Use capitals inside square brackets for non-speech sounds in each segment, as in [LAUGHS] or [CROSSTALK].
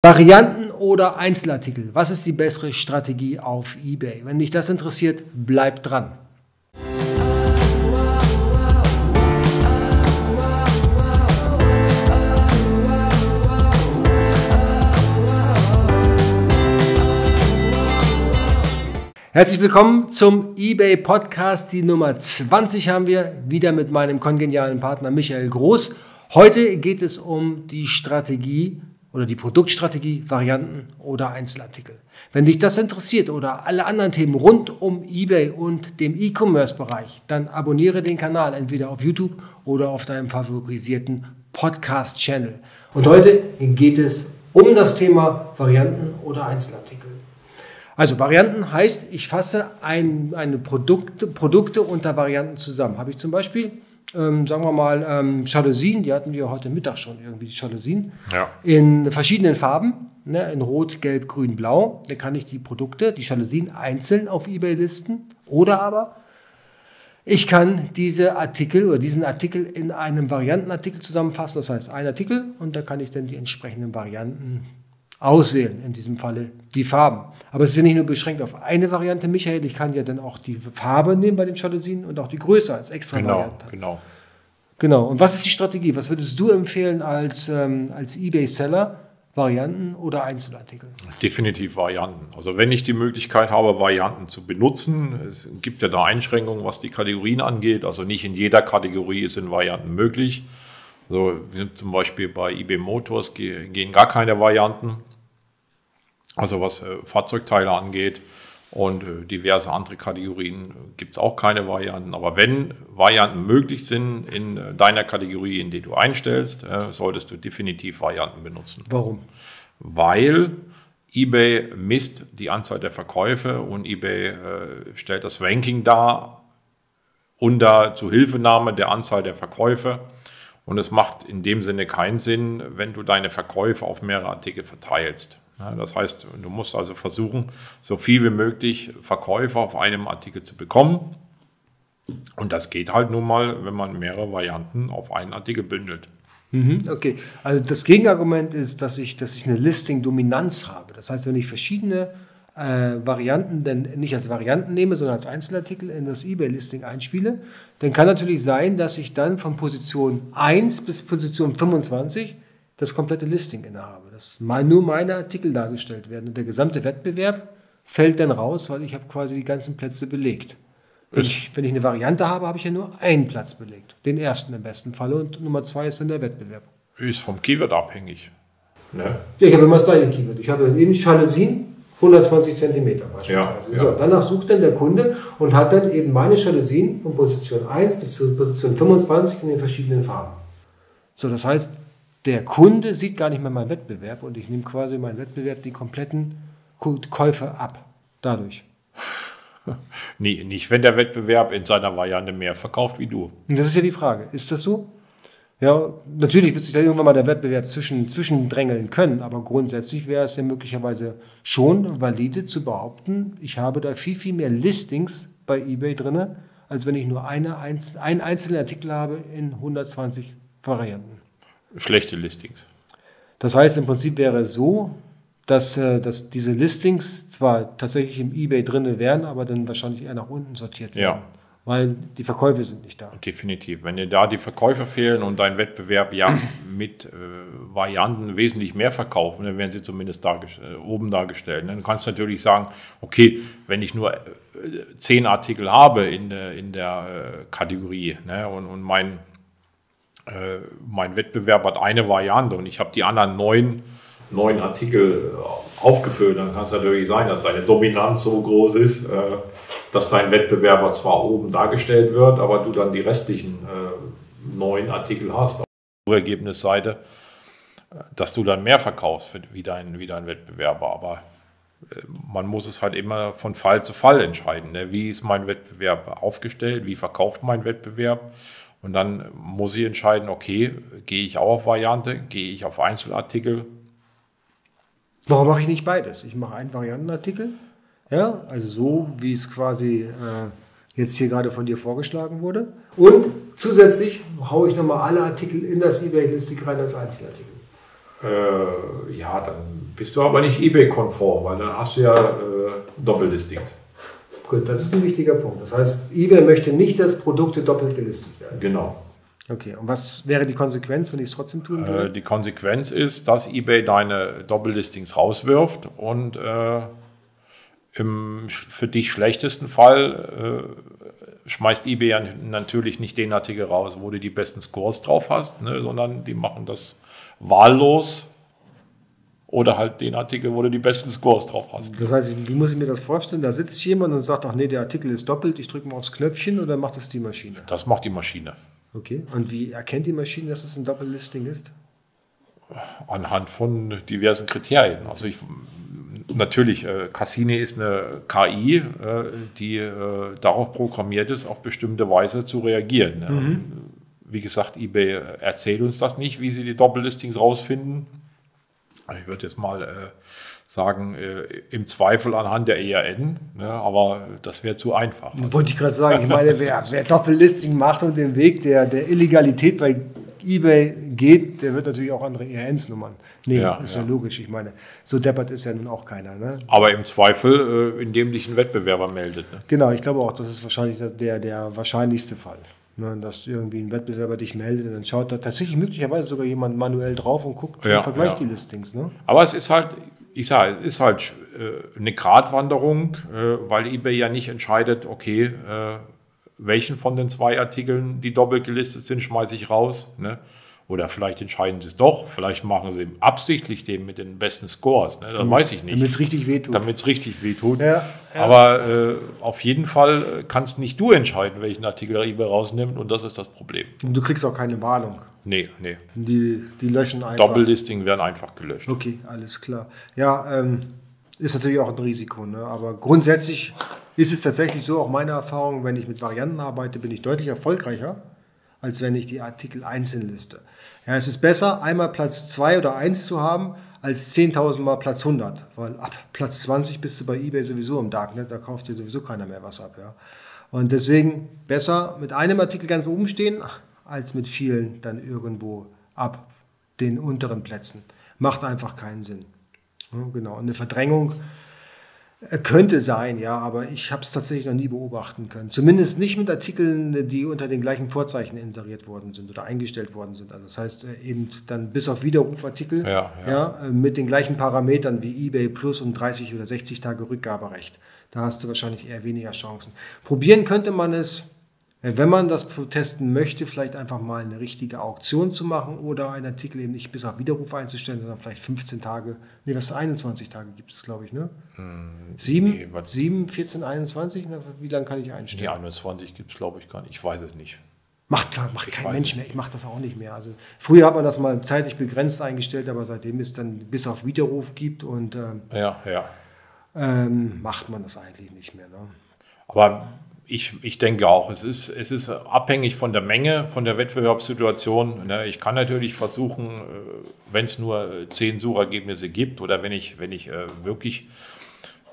Varianten oder Einzelartikel? Was ist die bessere Strategie auf eBay? Wenn dich das interessiert, bleib dran. Herzlich willkommen zum eBay Podcast. Die Nummer 20 haben wir wieder mit meinem kongenialen Partner Michael Groß. Heute geht es um die Strategie oder die Produktstrategie, Varianten oder Einzelartikel. Wenn dich das interessiert oder alle anderen Themen rund um eBay und dem E-Commerce-Bereich, dann abonniere den Kanal entweder auf YouTube oder auf deinem favorisierten Podcast-Channel. Und heute geht es um das Thema Varianten oder Einzelartikel. Also Varianten heißt, ich fasse ein, eine Produkte, Produkte unter Varianten zusammen. Habe ich zum Beispiel ähm, sagen wir mal, ähm, Jalousien, die hatten wir heute Mittag schon irgendwie, die Jalousien, ja. in verschiedenen Farben, ne, in Rot, Gelb, Grün, Blau. Da kann ich die Produkte, die Jalousien einzeln auf Ebay listen. Oder aber ich kann diese Artikel oder diesen Artikel in einem Variantenartikel zusammenfassen. Das heißt, ein Artikel und da kann ich dann die entsprechenden Varianten auswählen, in diesem Falle die Farben. Aber es ist ja nicht nur beschränkt auf eine Variante, Michael, ich kann ja dann auch die Farbe nehmen bei den Jalousien und auch die Größe als extra genau, Variante. Genau. Genau. Und was ist die Strategie? Was würdest du empfehlen als, ähm, als eBay-Seller? Varianten oder Einzelartikel? Definitiv Varianten. Also wenn ich die Möglichkeit habe, Varianten zu benutzen, es gibt ja da Einschränkungen, was die Kategorien angeht. Also nicht in jeder Kategorie sind Varianten möglich. Also zum Beispiel bei eBay Motors gehen gar keine Varianten also was äh, Fahrzeugteile angeht. Und äh, diverse andere Kategorien gibt es auch keine Varianten. Aber wenn Varianten möglich sind in äh, deiner Kategorie, in die du einstellst, äh, solltest du definitiv Varianten benutzen. Warum? Weil eBay misst die Anzahl der Verkäufe und eBay äh, stellt das Ranking dar unter Zuhilfenahme der Anzahl der Verkäufe. Und es macht in dem Sinne keinen Sinn, wenn du deine Verkäufe auf mehrere Artikel verteilst. Das heißt, du musst also versuchen, so viel wie möglich Verkäufe auf einem Artikel zu bekommen. Und das geht halt nun mal, wenn man mehrere Varianten auf einen Artikel bündelt. Mhm, okay, also das Gegenargument ist, dass ich, dass ich eine Listing-Dominanz habe. Das heißt, wenn ich verschiedene äh, Varianten denn nicht als Varianten nehme, sondern als Einzelartikel in das eBay-Listing einspiele, dann kann natürlich sein, dass ich dann von Position 1 bis Position 25 das komplette Listing innehabe. Dass nur meine Artikel dargestellt werden und der gesamte Wettbewerb fällt dann raus, weil ich habe quasi die ganzen Plätze belegt. Wenn ich, wenn ich eine Variante habe, habe ich ja nur einen Platz belegt. Den ersten im besten Falle und Nummer zwei ist dann der Wettbewerb. Ist vom Keyword abhängig. Ne? Ja, ich habe immer das gleiche Keyword. Ich habe in Jalousien 120 cm beispielsweise. Ja, ja. So, danach sucht dann der Kunde und hat dann eben meine Jalousien von Position 1 bis zu Position 25 in den verschiedenen Farben. So, das heißt, der Kunde sieht gar nicht mehr meinen Wettbewerb und ich nehme quasi meinen Wettbewerb die kompletten Käufe ab. Dadurch. [LAUGHS] Nee, nicht, wenn der Wettbewerb in seiner Variante mehr verkauft wie du. Das ist ja die Frage. Ist das so? Ja, natürlich wird sich da irgendwann mal der Wettbewerb zwischen, zwischendrängeln können, aber grundsätzlich wäre es ja möglicherweise schon valide zu behaupten, ich habe da viel, viel mehr Listings bei eBay drin, als wenn ich nur eine, einen einzelnen Artikel habe in 120 Varianten schlechte Listings. Das heißt, im Prinzip wäre es so, dass, äh, dass diese Listings zwar tatsächlich im eBay drin wären, aber dann wahrscheinlich eher nach unten sortiert werden. Ja. Weil die Verkäufe sind nicht da. Definitiv. Wenn dir da die Verkäufe fehlen und dein Wettbewerb ja [CLEARS THROAT] mit äh, Varianten wesentlich mehr verkaufen, dann werden sie zumindest dargest äh, oben dargestellt. Dann kannst du natürlich sagen, okay, wenn ich nur äh, zehn Artikel habe in, der, in der Kategorie ne, und, und mein äh, mein Wettbewerb hat eine Variante und ich habe die anderen neun, neun Artikel äh, aufgefüllt, dann kann es natürlich sein, dass deine Dominanz so groß ist, äh, dass dein Wettbewerber zwar oben dargestellt wird, aber du dann die restlichen äh, neun Artikel hast auf der Ergebnisseite, äh, dass du dann mehr verkaufst wie dein, wie dein Wettbewerber. Aber man muss es halt immer von Fall zu Fall entscheiden. Ne? Wie ist mein Wettbewerb aufgestellt? Wie verkauft mein Wettbewerb? Und dann muss ich entscheiden, okay, gehe ich auch auf Variante, gehe ich auf Einzelartikel. Warum mache ich nicht beides? Ich mache einen Variantenartikel, ja, also so, wie es quasi äh, jetzt hier gerade von dir vorgeschlagen wurde. Und zusätzlich haue ich nochmal alle Artikel in das eBay-Listing rein als Einzelartikel. Äh, ja, dann bist du aber nicht eBay-konform, weil dann hast du ja äh, Doppellistings. Gut, das ist ein wichtiger Punkt. Das heißt, eBay möchte nicht, dass Produkte doppelt gelistet werden. Genau. Okay, und was wäre die Konsequenz, wenn ich es trotzdem tun würde? Äh, die Konsequenz ist, dass eBay deine Doppellistings rauswirft und äh, im für dich schlechtesten Fall äh, schmeißt eBay ja natürlich nicht den Artikel raus, wo du die besten Scores drauf hast, ne, sondern die machen das wahllos oder halt den Artikel, wo du die besten Scores drauf hast. Das heißt, wie muss ich mir das vorstellen? Da sitzt jemand und sagt, ach nee, der Artikel ist doppelt, ich drücke mal aufs Knöpfchen oder macht das die Maschine? Das macht die Maschine. Okay, und wie erkennt die Maschine, dass es ein Doppellisting ist? Anhand von diversen Kriterien. Also ich, natürlich, äh, Cassini ist eine KI, äh, die äh, darauf programmiert ist, auf bestimmte Weise zu reagieren. Mhm. Wie gesagt, eBay erzählt uns das nicht, wie sie die Doppellistings rausfinden. Ich würde jetzt mal äh, sagen, äh, im Zweifel anhand der ERN, ne, aber das wäre zu einfach. Wollte ich gerade sagen, ich meine, wer, [LAUGHS] wer Doppellisting macht und den Weg der, der Illegalität bei eBay geht, der wird natürlich auch andere ERNs-Nummern nehmen. Ja, ist ja. ja. logisch. Ich meine, so deppert ist ja nun auch keiner. Ne? Aber im Zweifel, äh, indem dich ein Wettbewerber meldet. Ne? Genau, ich glaube auch, das ist wahrscheinlich der, der wahrscheinlichste Fall. Ne, dass irgendwie ein Wettbewerber dich meldet und dann schaut da tatsächlich möglicherweise sogar jemand manuell drauf und guckt ja, und vergleicht ja. die Listings. Ne? Aber es ist halt, ich sage, es ist halt äh, eine Gratwanderung, äh, weil eBay ja nicht entscheidet, okay, äh, welchen von den zwei Artikeln, die doppelt gelistet sind, schmeiße ich raus. Ne? Oder vielleicht entscheiden sie es doch, vielleicht machen sie absichtlich den mit den besten Scores. Ne? Das damit, weiß ich nicht. Damit es richtig wehtut. Damit es richtig wehtut. Ja, ja. Aber äh, auf jeden Fall kannst nicht du entscheiden, welchen Artikel eBay rausnimmt und das ist das Problem. Und du kriegst auch keine Warnung. Nee, nee. Die, die löschen einfach. Doppellisting werden einfach gelöscht. Okay, alles klar. Ja, ähm, ist natürlich auch ein Risiko. Ne? Aber grundsätzlich ist es tatsächlich so, auch meine Erfahrung, wenn ich mit Varianten arbeite, bin ich deutlich erfolgreicher, als wenn ich die Artikel einzeln liste. Ja, es ist besser, einmal Platz 2 oder 1 zu haben, als 10.000 Mal Platz 100. Weil ab Platz 20 bist du bei eBay sowieso im Darknet, da kauft dir sowieso keiner mehr was ab. Ja. Und deswegen besser mit einem Artikel ganz oben stehen, als mit vielen dann irgendwo ab den unteren Plätzen. Macht einfach keinen Sinn. Ja, genau. Und eine Verdrängung könnte sein, ja, aber ich habe es tatsächlich noch nie beobachten können. Zumindest nicht mit Artikeln, die unter den gleichen Vorzeichen inseriert worden sind oder eingestellt worden sind. Also das heißt äh, eben dann bis auf Widerrufartikel ja, ja. ja, äh, mit den gleichen Parametern wie eBay Plus und 30 oder 60 Tage Rückgaberecht. Da hast du wahrscheinlich eher weniger Chancen. Probieren könnte man es äh, wenn man das testen möchte, vielleicht einfach mal eine richtige Auktion zu machen oder einen Artikel eben nicht bis auf Widerruf einzustellen, sondern vielleicht 15 Tage, nee, was 21 Tage gibt es, glaube ich, ne? Hm, 7, nee, 7, 14, 21, wie lange kann ich einstellen? Nee, 21 gibt es, glaube ich, gar nicht. Ich weiß es nicht. Macht klar, macht ich kein Mensch mehr. Ich mache das auch nicht mehr. Also früher hat man das mal zeitlich begrenzt eingestellt, aber seitdem es dann bis auf Widerruf gibt und ähm, ja, ja. Ähm, macht man das eigentlich nicht mehr. Ne? Aber ich, ich denke auch, es ist, es ist abhängig von der Menge, von der Wettbewerbssituation. Ne? Ich kann natürlich versuchen, äh, wenn es nur zehn Suchergebnisse gibt oder wenn ich, wenn ich äh, wirklich,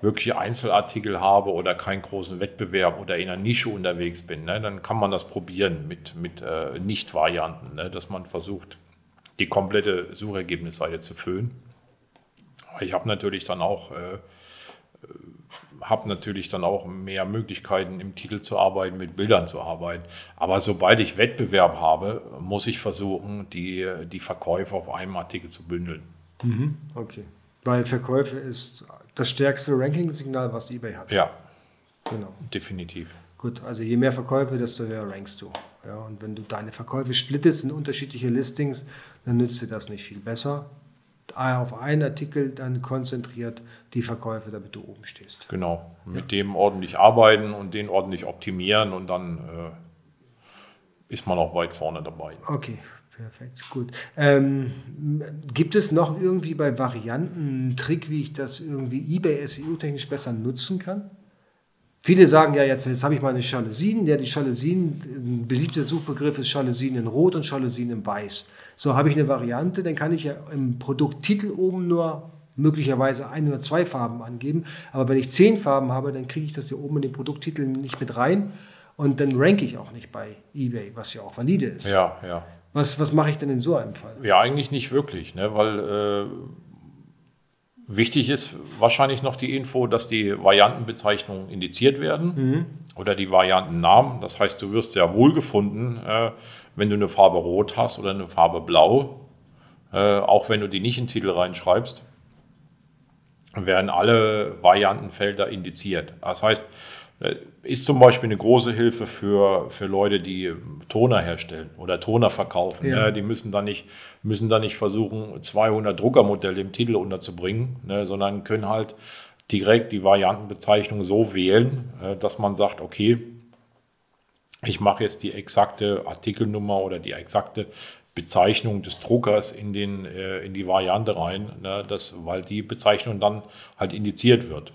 wirklich Einzelartikel habe oder keinen großen Wettbewerb oder in einer Nische unterwegs bin, ne? dann kann man das probieren mit, mit äh, Nicht-Varianten, ne? dass man versucht, die komplette Suchergebnisseite zu füllen. Ich habe natürlich dann auch habe natürlich dann auch mehr Möglichkeiten im Titel zu arbeiten, mit Bildern zu arbeiten. Aber sobald ich Wettbewerb habe, muss ich versuchen, die, die Verkäufe auf einem Artikel zu bündeln. Mhm. Okay. Weil Verkäufe ist das stärkste Ranking-Signal, was eBay hat. Ja. Genau. Definitiv. Gut, also je mehr Verkäufe, desto höher rankst du. Ja, und wenn du deine Verkäufe splittest in unterschiedliche Listings, dann nützt dir das nicht viel besser auf einen Artikel dann konzentriert die Verkäufe, damit du oben stehst. Genau, mit ja. dem ordentlich arbeiten und den ordentlich optimieren und dann äh, ist man auch weit vorne dabei. Okay, perfekt, gut. Ähm, gibt es noch irgendwie bei Varianten einen Trick, wie ich das irgendwie eBay SEO-technisch besser nutzen kann? Viele sagen ja jetzt, jetzt habe ich meine Jalousien. Ja, die Jalousien, ein beliebter Suchbegriff ist Jalousien in Rot und Jalousien in Weiß. So habe ich eine Variante, dann kann ich ja im Produkttitel oben nur möglicherweise ein oder zwei Farben angeben. Aber wenn ich zehn Farben habe, dann kriege ich das hier oben in den Produkttitel nicht mit rein. Und dann ranke ich auch nicht bei eBay, was ja auch valide ist. Ja, ja. Was, was mache ich denn in so einem Fall? Ja, eigentlich nicht wirklich, ne? weil äh, wichtig ist wahrscheinlich noch die Info, dass die Variantenbezeichnungen indiziert werden mhm. oder die Variantennamen. Das heißt, du wirst sehr wohl gefunden, äh, wenn du eine Farbe Rot hast oder eine Farbe Blau, äh, auch wenn du die nicht in den Titel reinschreibst, werden alle Variantenfelder indiziert. Das heißt, ist zum Beispiel eine große Hilfe für, für Leute, die Toner herstellen oder Toner verkaufen. Ja. Ne? Die müssen da, nicht, müssen da nicht versuchen, 200 Druckermodelle im Titel unterzubringen, ne? sondern können halt direkt die Variantenbezeichnung so wählen, äh, dass man sagt, okay, ich mache jetzt die exakte Artikelnummer oder die exakte Bezeichnung des Druckers in, den, äh, in die Variante rein, ne? das, weil die Bezeichnung dann halt indiziert wird.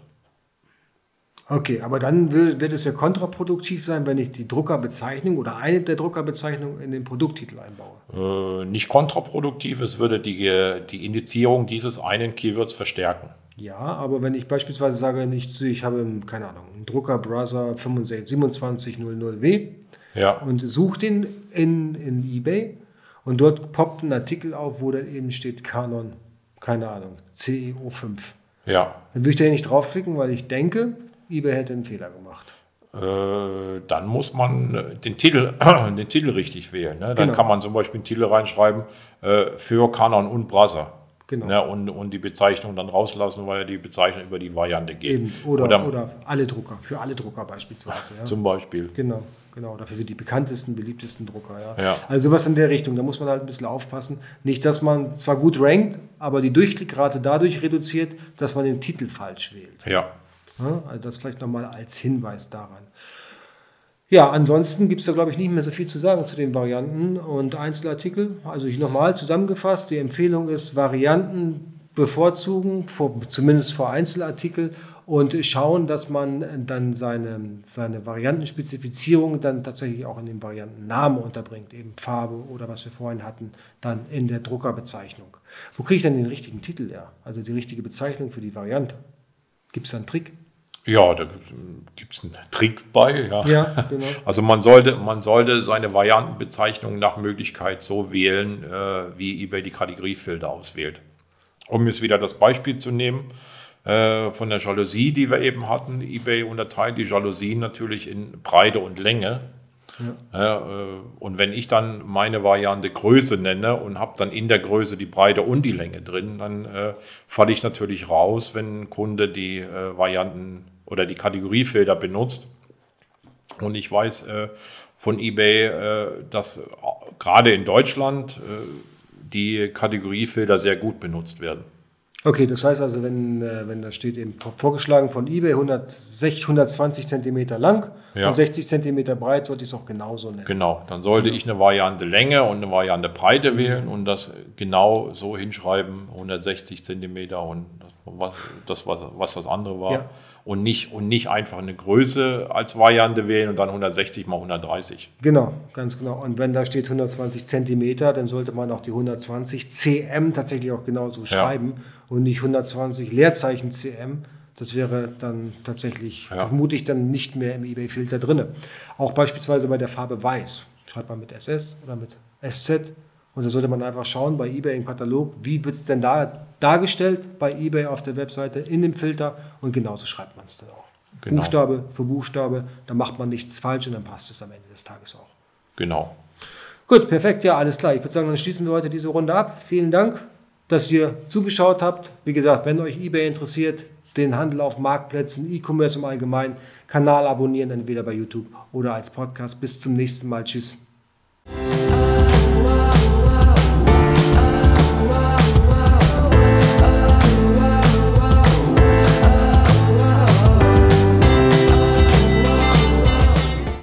Okay, aber dann wird, es ja kontraproduktiv sein, wenn ich die Druckerbezeichnung oder eine der Druckerbezeichnungen in den Produkttitel einbaue. Äh, nicht kontraproduktiv, es würde die, die Indizierung dieses einen Keywords verstärken. Ja, aber wenn ich beispielsweise sage, nicht, ich habe, keine Ahnung, einen Drucker Browser 2700W ja. und suche den in, in eBay und dort poppt ein Artikel auf, wo dann eben steht Canon, keine Ahnung, CEO5. Ja. Dann würde ich da nicht draufklicken, weil ich denke, eBay hätte einen Fehler gemacht. Äh, dann muss man äh, den Titel, [CLEARS THROAT] den Titel richtig wählen. Ne? Dann genau. kann man zum Beispiel einen Titel reinschreiben äh, für Canon und Brother. Genau. Ne? Und, und die Bezeichnung dann rauslassen, weil ja die Bezeichnung über die Variante geht. Eben. Oder, oder, oder, alle Drucker, für alle Drucker beispielsweise. Ja. Zum Beispiel. Genau, genau. Dafür für die bekanntesten, beliebtesten Drucker. Ja. ja. Also was in der Richtung. Da muss man halt ein bisschen aufpassen. Nicht, dass man zwar gut rankt, aber die Durchklickrate dadurch reduziert, dass man den Titel falsch wählt. Ja. Also das vielleicht nochmal als Hinweis daran. Ja, ansonsten gibt es da, glaube ich, nicht mehr so viel zu sagen zu den Varianten und Einzelartikel. Also ich nochmal zusammengefasst, die Empfehlung ist, Varianten bevorzugen, vor, zumindest vor Einzelartikel und schauen, dass man dann seine, seine Variantenspezifizierung dann tatsächlich auch in den Variantennamen unterbringt, eben Farbe oder was wir vorhin hatten, dann in der Druckerbezeichnung. Wo kriege ich denn den richtigen Titel her? Also die richtige Bezeichnung für die Variante? Gibt es da einen Trick? Ja, da gibt es einen Trick bei. Ja. ja [LAUGHS] genau. Also man sollte, man sollte seine Variantenbezeichnung nach Möglichkeit so wählen, äh, wie eBay die Kategoriefilter auswählt. Um jetzt wieder das Beispiel zu nehmen äh, von der Jalousie, die wir eben hatten. eBay unterteilt die Jalousien natürlich in Breite und Länge. Ja. Äh, und wenn ich dann meine Variante Größe nenne und habe dann in der Größe die Breite und die Länge drin, dann äh, falle ich natürlich raus, wenn ein Kunde die äh, Varianten oder die Kategoriefilter benutzt. Und ich weiß äh, von eBay, äh, dass gerade in Deutschland äh, die Kategoriefilter sehr gut benutzt werden. Okay, das heißt also, wenn, äh, wenn das steht eben vorgeschlagen von eBay 160, 120 cm lang ja. und 60 cm breit, sollte ich es auch genauso nennen. Genau, dann sollte genau. ich eine Variante Länge und eine Variante Breite wählen und das genau so hinschreiben, 160 cm und das, was, das, was, was das andere war. Ja und nicht, und nicht einfach eine Größe als Variante wählen und dann 160 mal 130. Genau, ganz genau. Und wenn da steht 120 Zentimeter, dann sollte man auch die 120 cm tatsächlich auch genauso schreiben ja. und nicht 120 Leerzeichen cm. Das wäre dann tatsächlich, ja. vermutlich dann nicht mehr im eBay-Filter drin. Auch beispielsweise bei der Farbe Weiß. Schreibt man mit SS oder mit SZ und da sollte man einfach schauen bei eBay im Katalog, wie wird es denn da dargestellt bei eBay auf der Webseite in dem Filter und genauso schreibt man es dann auch. Genau. Buchstabe für Buchstabe, dann macht man nichts falsch und dann passt es am Ende des Tages auch. Genau. Gut, perfekt, ja, alles klar. Ich würde sagen, dann schließen wir heute diese Runde ab. Vielen Dank, dass ihr zugeschaut habt. Wie gesagt, wenn euch eBay interessiert, den Handel auf Marktplätzen, E-Commerce im Allgemeinen, Kanal abonnieren, entweder bei YouTube oder als Podcast. Bis zum nächsten Mal. Tschüss.